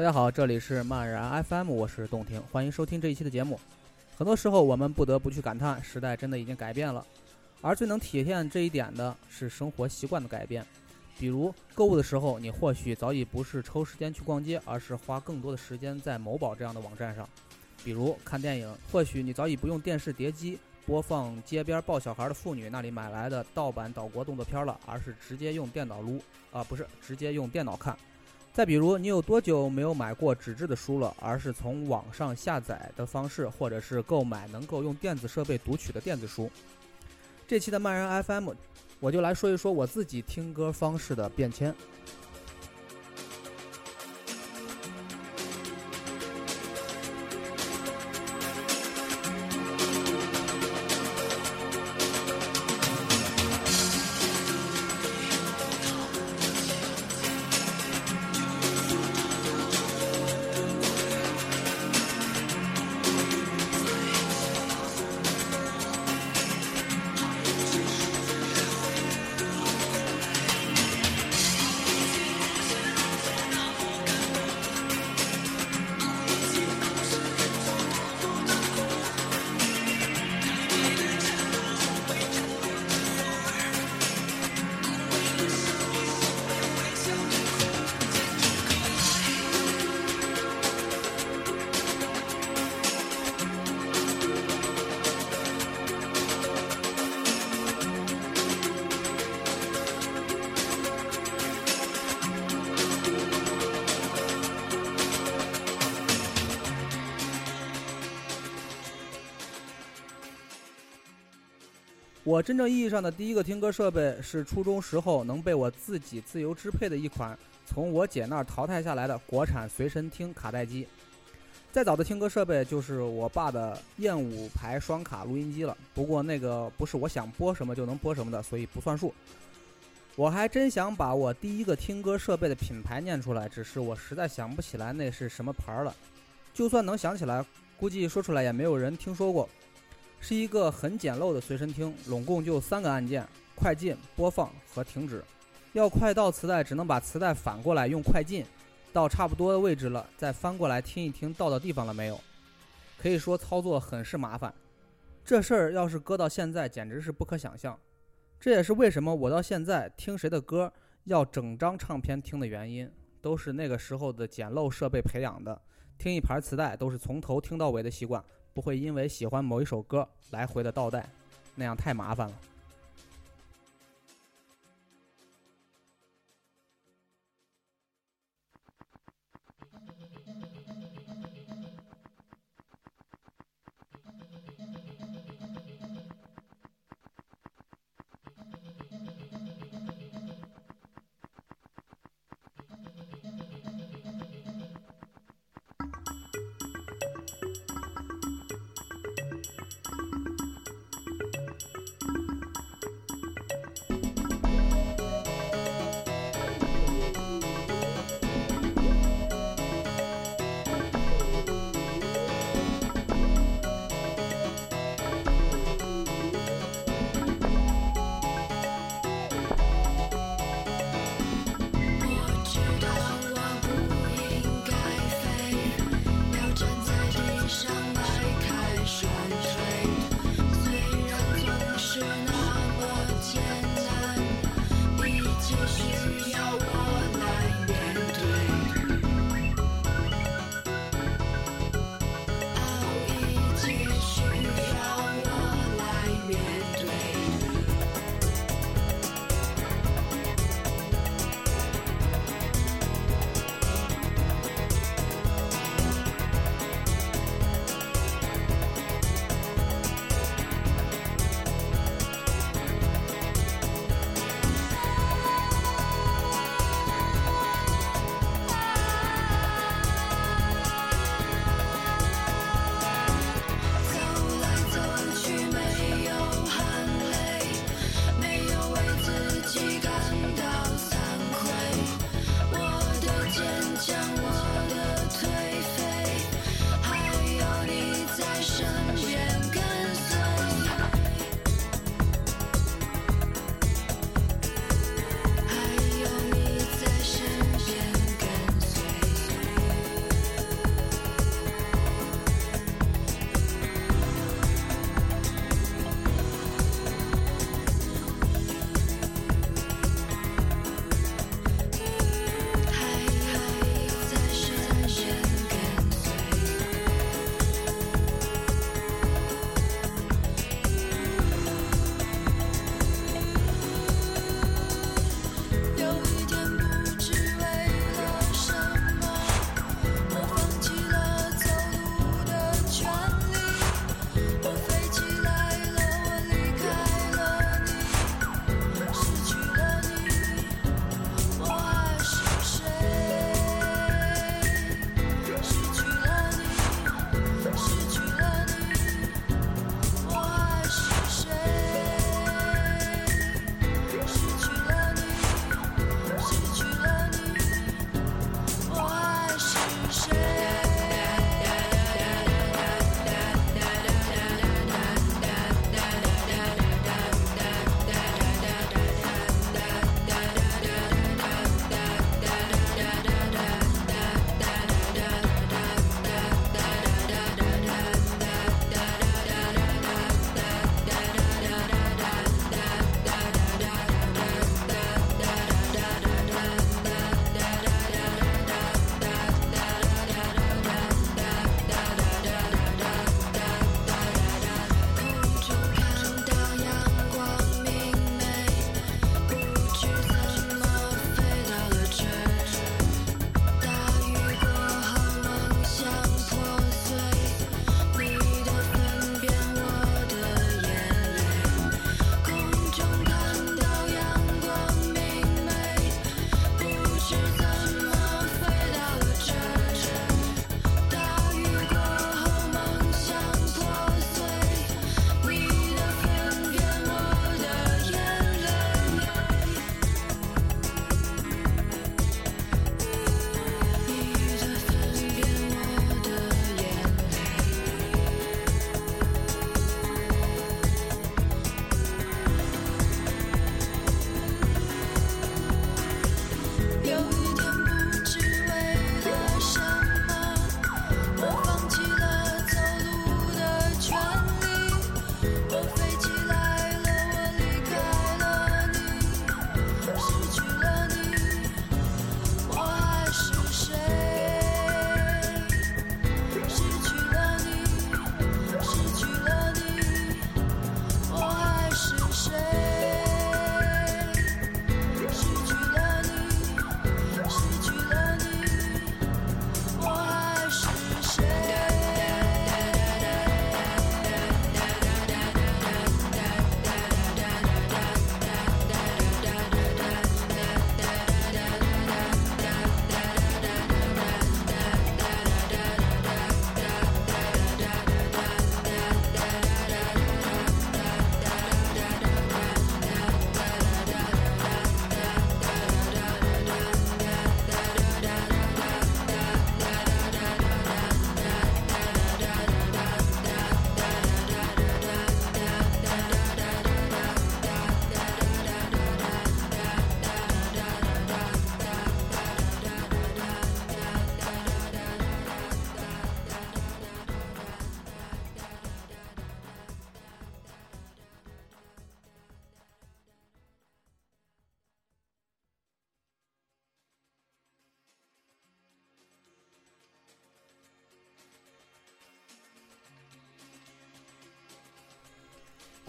大家好，这里是漫然 FM，我是洞庭，欢迎收听这一期的节目。很多时候，我们不得不去感叹，时代真的已经改变了。而最能体现这一点的是生活习惯的改变。比如购物的时候，你或许早已不是抽时间去逛街，而是花更多的时间在某宝这样的网站上。比如看电影，或许你早已不用电视碟机播放街边抱小孩的妇女那里买来的盗版岛国动作片了，而是直接用电脑撸啊，不是直接用电脑看。再比如，你有多久没有买过纸质的书了，而是从网上下载的方式，或者是购买能够用电子设备读取的电子书？这期的漫人 FM，我就来说一说我自己听歌方式的变迁。我真正意义上的第一个听歌设备是初中时候能被我自己自由支配的一款从我姐那儿淘汰下来的国产随身听卡带机。再早的听歌设备就是我爸的燕舞牌双卡录音机了，不过那个不是我想播什么就能播什么的，所以不算数。我还真想把我第一个听歌设备的品牌念出来，只是我实在想不起来那是什么牌了。就算能想起来，估计说出来也没有人听说过。是一个很简陋的随身听，拢共就三个按键：快进、播放和停止。要快到磁带，只能把磁带反过来用快进，到差不多的位置了，再翻过来听一听到的地方了没有。可以说操作很是麻烦。这事儿要是搁到现在，简直是不可想象。这也是为什么我到现在听谁的歌要整张唱片听的原因，都是那个时候的简陋设备培养的。听一盘磁带都是从头听到尾的习惯。不会因为喜欢某一首歌来回的倒带，那样太麻烦了。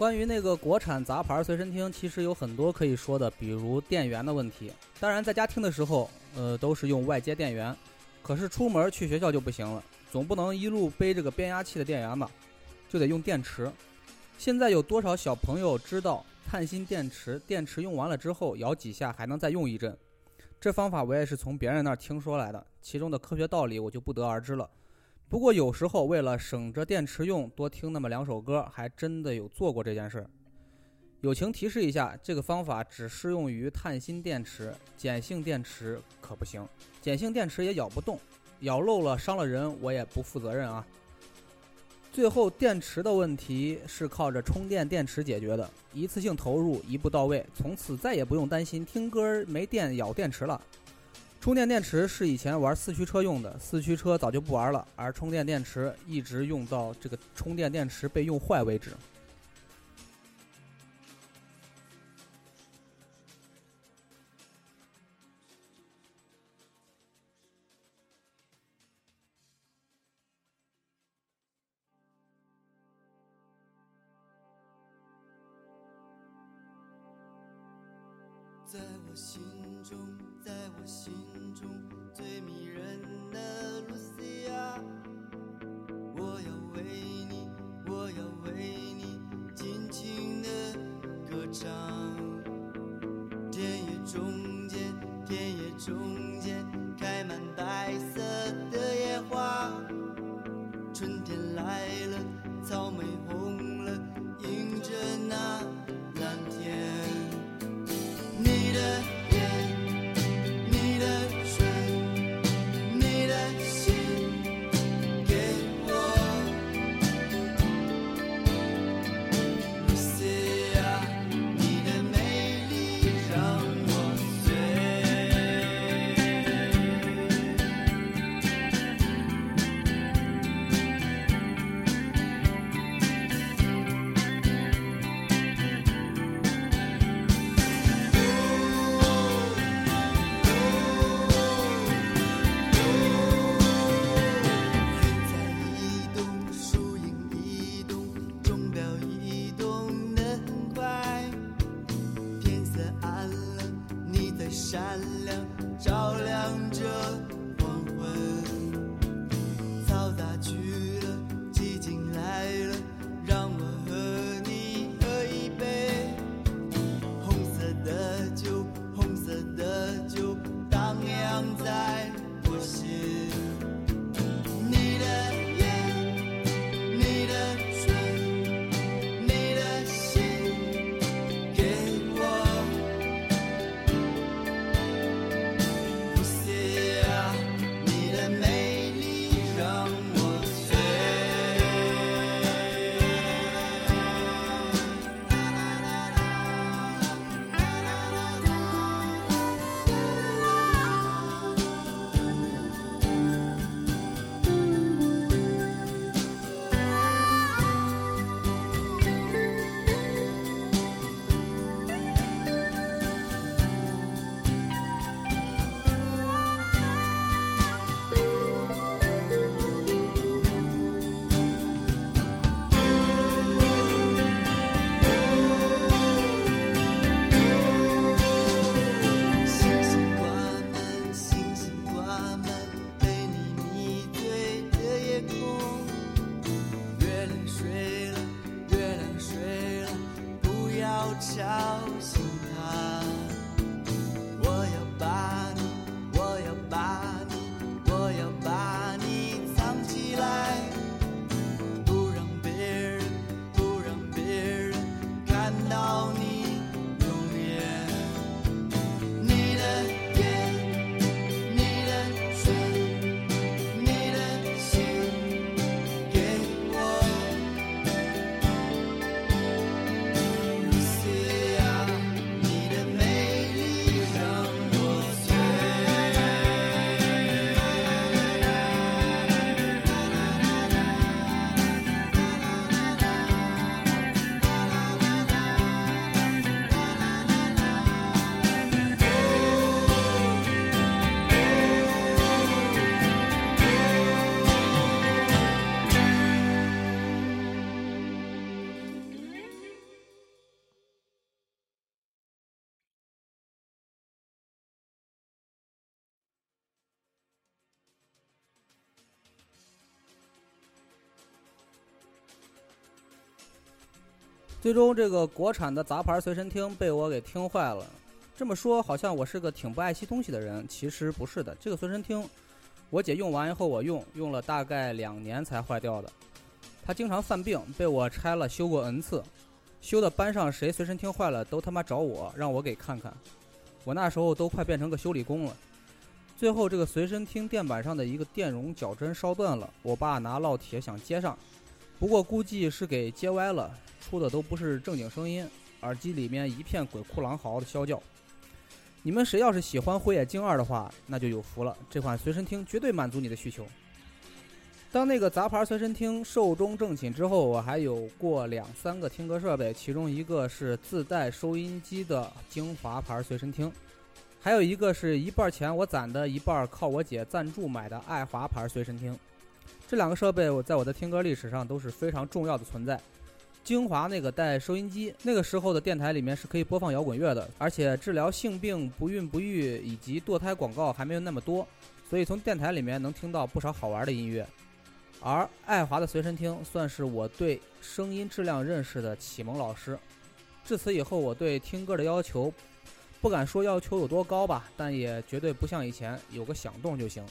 关于那个国产杂牌随身听，其实有很多可以说的，比如电源的问题。当然，在家听的时候，呃，都是用外接电源。可是出门去学校就不行了，总不能一路背这个变压器的电源吧，就得用电池。现在有多少小朋友知道碳芯电池？电池用完了之后，摇几下还能再用一阵。这方法我也是从别人那儿听说来的，其中的科学道理我就不得而知了。不过有时候为了省着电池用，多听那么两首歌，还真的有做过这件事。友情提示一下，这个方法只适用于碳锌电池，碱性电池可不行。碱性电池也咬不动，咬漏了伤了人，我也不负责任啊。最后，电池的问题是靠着充电电池解决的，一次性投入，一步到位，从此再也不用担心听歌没电咬电池了。充电电池是以前玩四驱车用的，四驱车早就不玩了，而充电电池一直用到这个充电电池被用坏为止。最终，这个国产的杂牌随身听被我给听坏了。这么说，好像我是个挺不爱惜东西的人，其实不是的。这个随身听，我姐用完以后我用，用了大概两年才坏掉的。她经常犯病，被我拆了修过 n 次，修的班上谁随身听坏了都他妈找我，让我给看看。我那时候都快变成个修理工了。最后，这个随身听电板上的一个电容脚针烧断了，我爸拿烙铁想接上，不过估计是给接歪了，出的都不是正经声音，耳机里面一片鬼哭狼嚎的啸叫。你们谁要是喜欢辉野晶二的话，那就有福了，这款随身听绝对满足你的需求。当那个杂牌随身听寿终正寝之后，我还有过两三个听歌设备，其中一个是自带收音机的精华牌随身听。还有一个是一半钱我攒的，一半靠我姐赞助买的爱华牌随身听。这两个设备我在我的听歌历史上都是非常重要的存在。精华那个带收音机，那个时候的电台里面是可以播放摇滚乐的，而且治疗性病、不孕不育以及堕胎广告还没有那么多，所以从电台里面能听到不少好玩的音乐。而爱华的随身听算是我对声音质量认识的启蒙老师。至此以后，我对听歌的要求。不敢说要求有多高吧，但也绝对不像以前有个响动就行。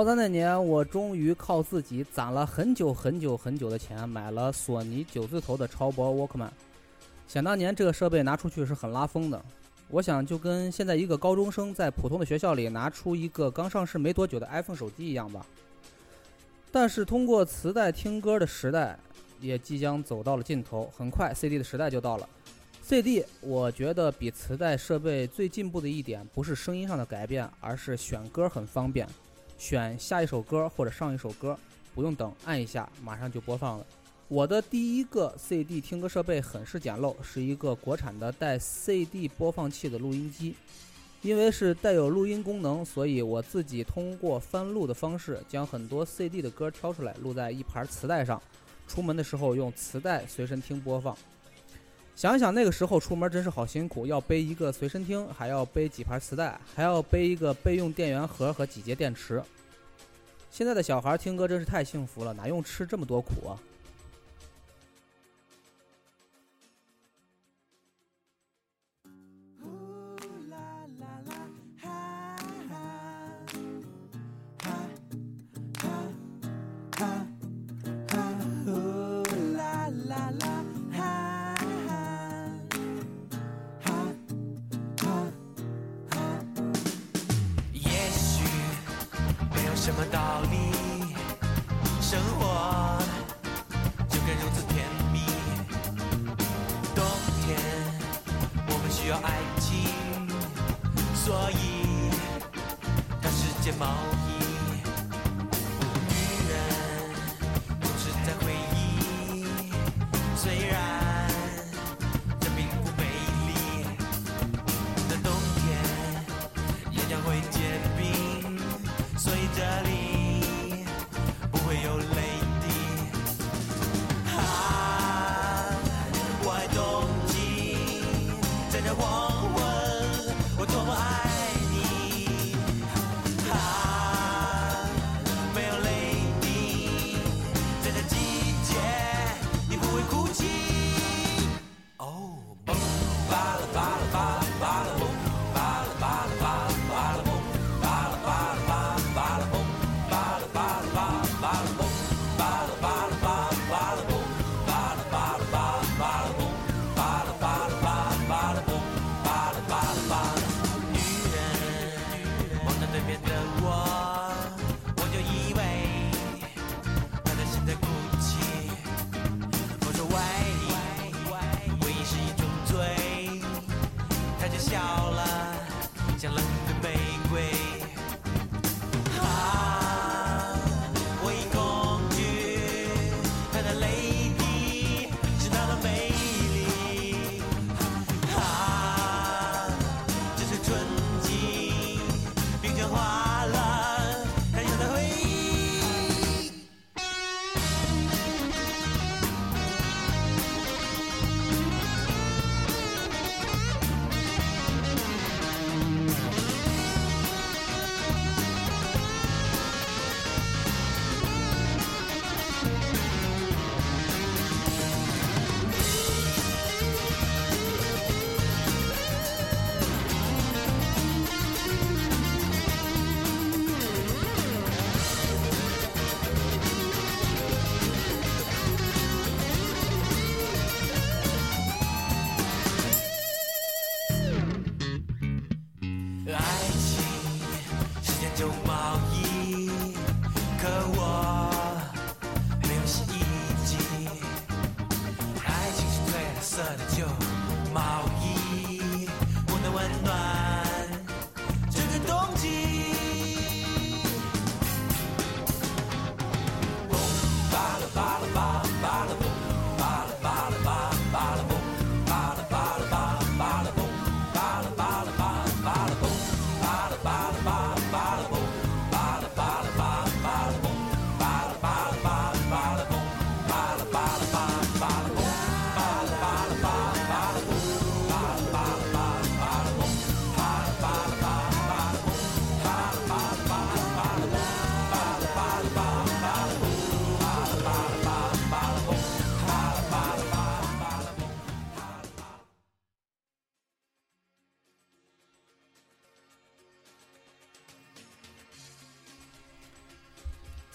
高三那年，我终于靠自己攒了很久很久很久的钱，买了索尼九字头的超薄 Walkman。想当年，这个设备拿出去是很拉风的。我想，就跟现在一个高中生在普通的学校里拿出一个刚上市没多久的 iPhone 手机一样吧。但是，通过磁带听歌的时代也即将走到了尽头，很快 CD 的时代就到了。CD，我觉得比磁带设备最进步的一点，不是声音上的改变，而是选歌很方便。选下一首歌或者上一首歌，不用等，按一下马上就播放了。我的第一个 CD 听歌设备很是简陋，是一个国产的带 CD 播放器的录音机。因为是带有录音功能，所以我自己通过翻录的方式，将很多 CD 的歌挑出来录在一盘磁带上。出门的时候用磁带随身听播放。想想那个时候出门真是好辛苦，要背一个随身听，还要背几盘磁带，还要背一个备用电源盒和几节电池。现在的小孩听歌真是太幸福了，哪用吃这么多苦啊！什么道理？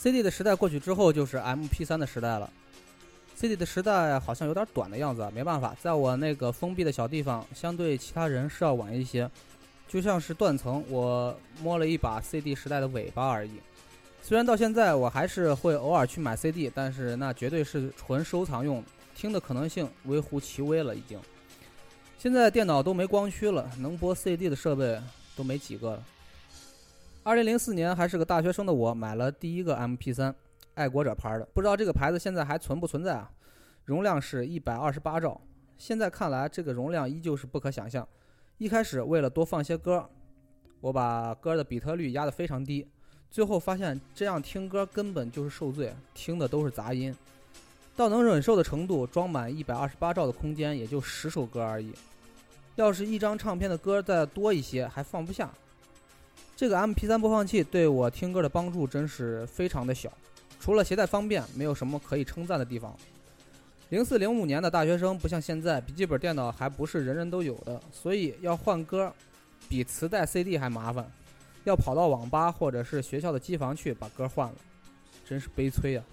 CD 的时代过去之后，就是 MP3 的时代了。CD 的时代好像有点短的样子，没办法，在我那个封闭的小地方，相对其他人是要晚一些。就像是断层，我摸了一把 CD 时代的尾巴而已。虽然到现在我还是会偶尔去买 CD，但是那绝对是纯收藏用，听的可能性微乎其微了已经。现在电脑都没光驱了，能播 CD 的设备都没几个了。二零零四年还是个大学生的我，买了第一个 MP3，爱国者牌的，不知道这个牌子现在还存不存在啊？容量是一百二十八兆，现在看来这个容量依旧是不可想象。一开始为了多放些歌，我把歌的比特率压得非常低，最后发现这样听歌根本就是受罪，听的都是杂音。到能忍受的程度，装满一百二十八兆的空间也就十首歌而已。要是一张唱片的歌再多一些，还放不下。这个 MP3 播放器对我听歌的帮助真是非常的小，除了携带方便，没有什么可以称赞的地方。零四零五年的大学生不像现在，笔记本电脑还不是人人都有的，所以要换歌，比磁带、CD 还麻烦，要跑到网吧或者是学校的机房去把歌换了，真是悲催啊！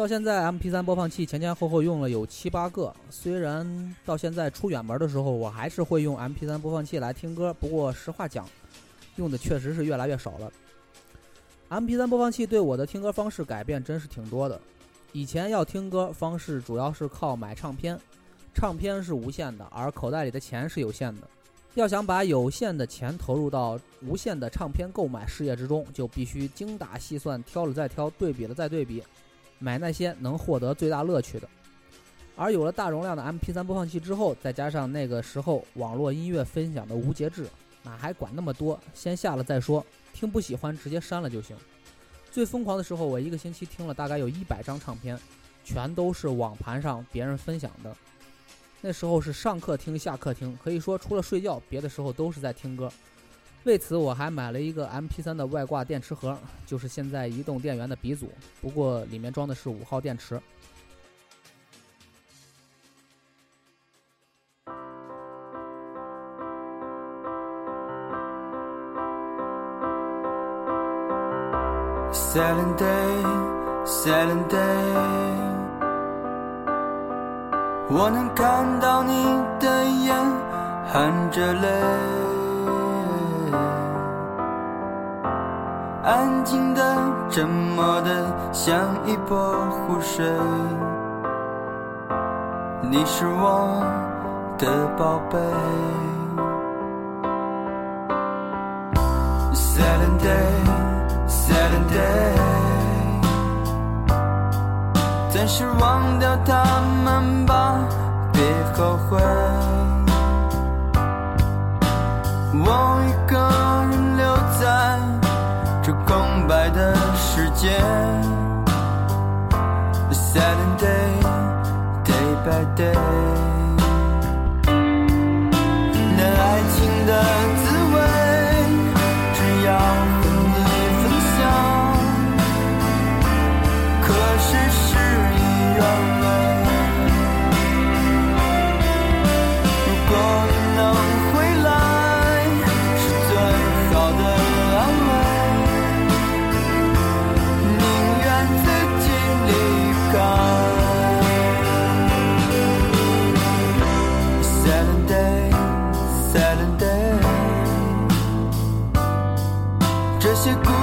到现在，MP3 播放器前前后后用了有七八个。虽然到现在出远门的时候，我还是会用 MP3 播放器来听歌，不过实话讲，用的确实是越来越少了。MP3 播放器对我的听歌方式改变真是挺多的。以前要听歌方式主要是靠买唱片，唱片是无限的，而口袋里的钱是有限的。要想把有限的钱投入到无限的唱片购买事业之中，就必须精打细算，挑了再挑，对比了再对比。买那些能获得最大乐趣的。而有了大容量的 MP3 播放器之后，再加上那个时候网络音乐分享的无节制，哪还管那么多？先下了再说，听不喜欢直接删了就行。最疯狂的时候，我一个星期听了大概有一百张唱片，全都是网盘上别人分享的。那时候是上课听、下课听，可以说除了睡觉，别的时候都是在听歌。为此，我还买了一个 MP3 的外挂电池盒，就是现在移动电源的鼻祖，不过里面装的是五号电池。我能看到你的眼含着泪，安静的、沉默的，像一波湖水。你是我的宝贝。Silent day。Silent day，暂时忘掉他们吧，别后悔。我一个人留在这空白的世界。A silent day, day by day。这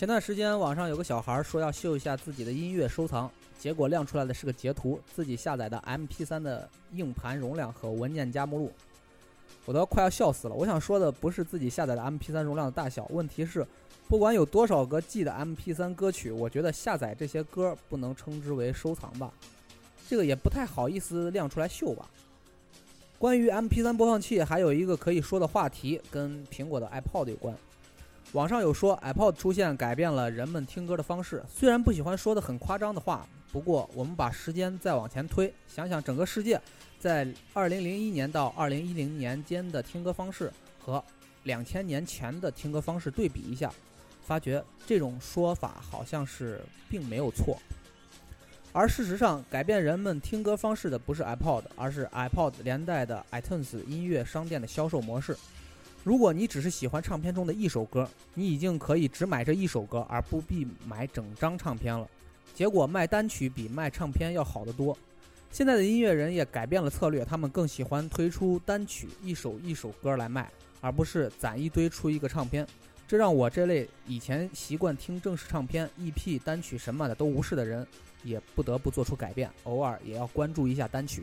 前段时间网上有个小孩说要秀一下自己的音乐收藏，结果亮出来的是个截图，自己下载的 MP3 的硬盘容量和文件夹目录，我都快要笑死了。我想说的不是自己下载的 MP3 容量的大小，问题是，不管有多少个 G 的 MP3 歌曲，我觉得下载这些歌不能称之为收藏吧，这个也不太好意思亮出来秀吧。关于 MP3 播放器，还有一个可以说的话题，跟苹果的 iPod 有关。网上有说 iPod 出现改变了人们听歌的方式，虽然不喜欢说的很夸张的话，不过我们把时间再往前推，想想整个世界在2001年到2010年间的听歌方式和2000年前的听歌方式对比一下，发觉这种说法好像是并没有错。而事实上，改变人们听歌方式的不是 iPod，而是 iPod 连带的 iTunes 音乐商店的销售模式。如果你只是喜欢唱片中的一首歌，你已经可以只买这一首歌，而不必买整张唱片了。结果卖单曲比卖唱片要好得多。现在的音乐人也改变了策略，他们更喜欢推出单曲一首一首歌来卖，而不是攒一堆出一个唱片。这让我这类以前习惯听正式唱片、EP、单曲什么的都无视的人，也不得不做出改变，偶尔也要关注一下单曲。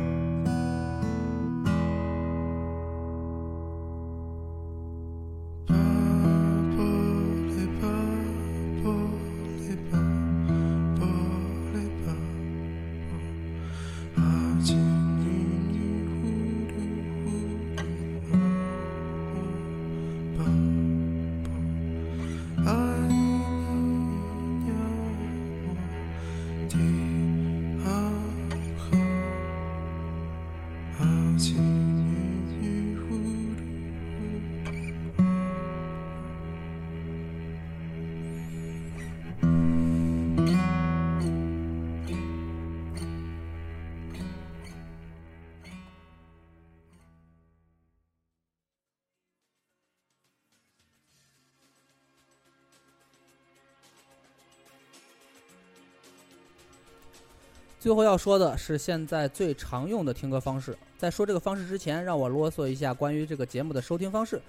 最后要说的是现在最常用的听歌方式。在说这个方式之前，让我啰嗦一下关于这个节目的收听方式。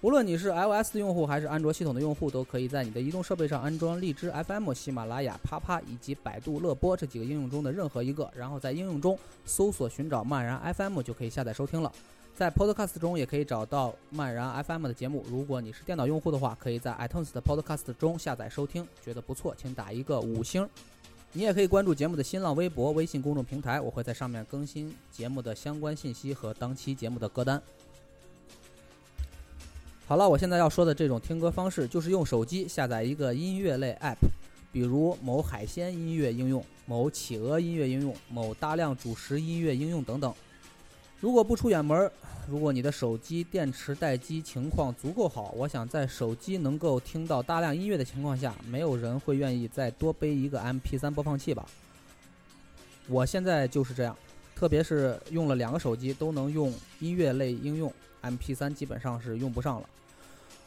无论你是 iOS 的用户还是安卓系统的用户，都可以在你的移动设备上安装荔枝 FM、喜马拉雅、啪啪以及百度乐播这几个应用中的任何一个，然后在应用中搜索寻找漫然 FM 就可以下载收听了。在 Podcast 中也可以找到漫然 FM 的节目。如果你是电脑用户的话，可以在 iTunes 的 Podcast 中下载收听。觉得不错，请打一个五星。你也可以关注节目的新浪微博、微信公众平台，我会在上面更新节目的相关信息和当期节目的歌单。好了，我现在要说的这种听歌方式，就是用手机下载一个音乐类 App，比如某海鲜音乐应用、某企鹅音乐应用、某大量主食音乐应用等等。如果不出远门，如果你的手机电池待机情况足够好，我想在手机能够听到大量音乐的情况下，没有人会愿意再多背一个 MP3 播放器吧？我现在就是这样，特别是用了两个手机都能用音乐类应用，MP3 基本上是用不上了。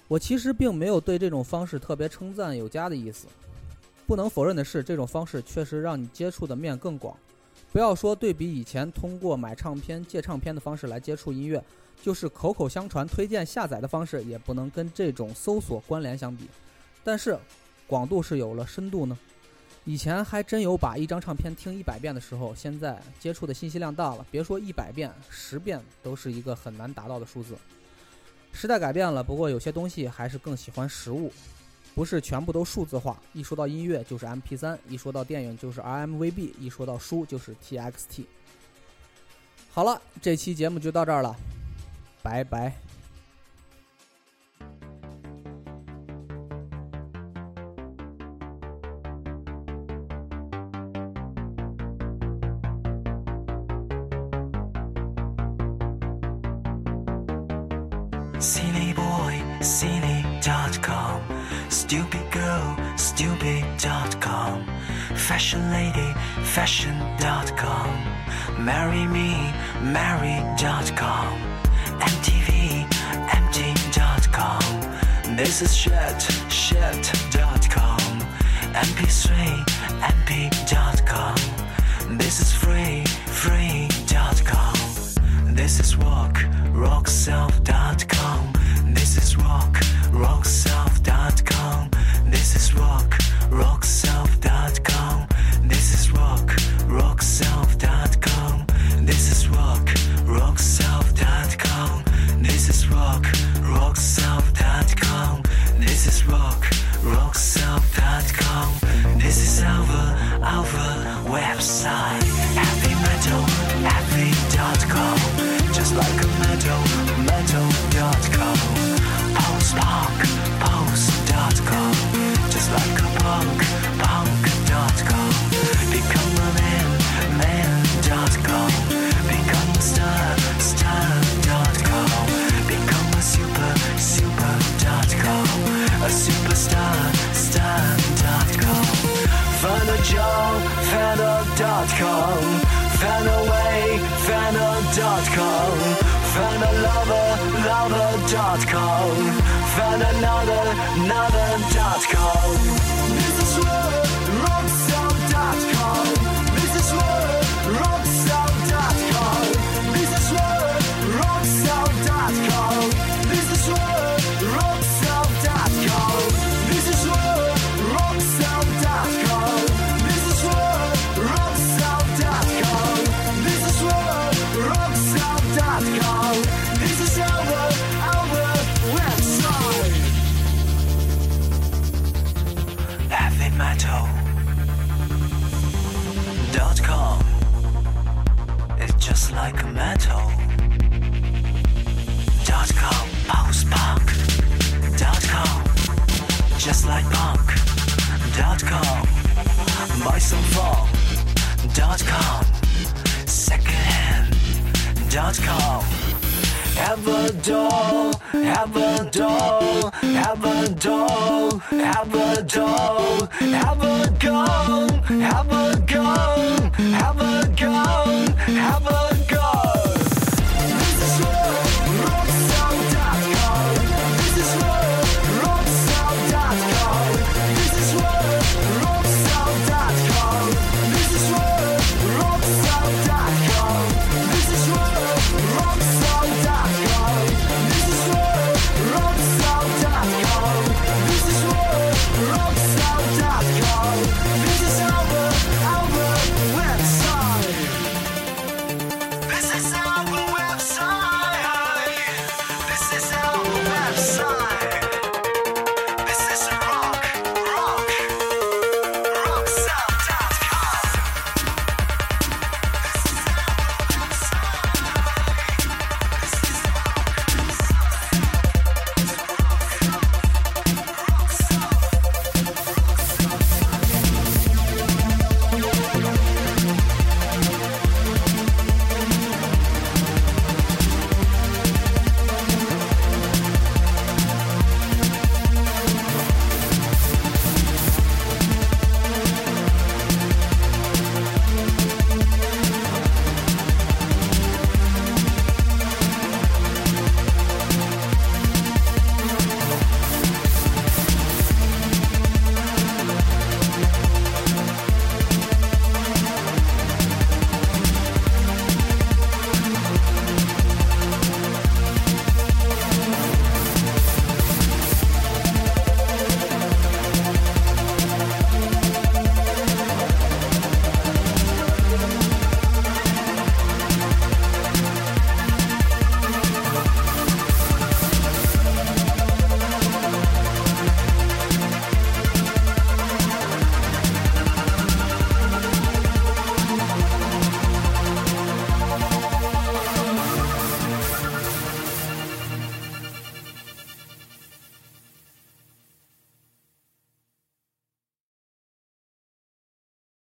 我其实并没有对这种方式特别称赞有加的意思，不能否认的是，这种方式确实让你接触的面更广。不要说对比以前通过买唱片、借唱片的方式来接触音乐，就是口口相传、推荐下载的方式，也不能跟这种搜索关联相比。但是，广度是有了深度呢。以前还真有把一张唱片听一百遍的时候，现在接触的信息量大了，别说一百遍，十遍都是一个很难达到的数字。时代改变了，不过有些东西还是更喜欢实物，不是全部都数字化。一说到音乐就是 MP3，一说到电影就是 RMVB，一说到书就是 TXT。好了，这期节目就到这儿了，拜拜。Silly boy, silly.com. Stupid girl, stupid.com. Fashion lady, fashion.com. Marry me, marry.com. MTV, empty.com. This is shit, shit.com. MP3, mp.com. This is free, free.com. This is rock, rockself.com. This is rock, rockself.com. This is rock, rockself.com. joefennel.com. Fennelwayfennel.com. Fenneloverlover.com. Fennel another, another.com. This is where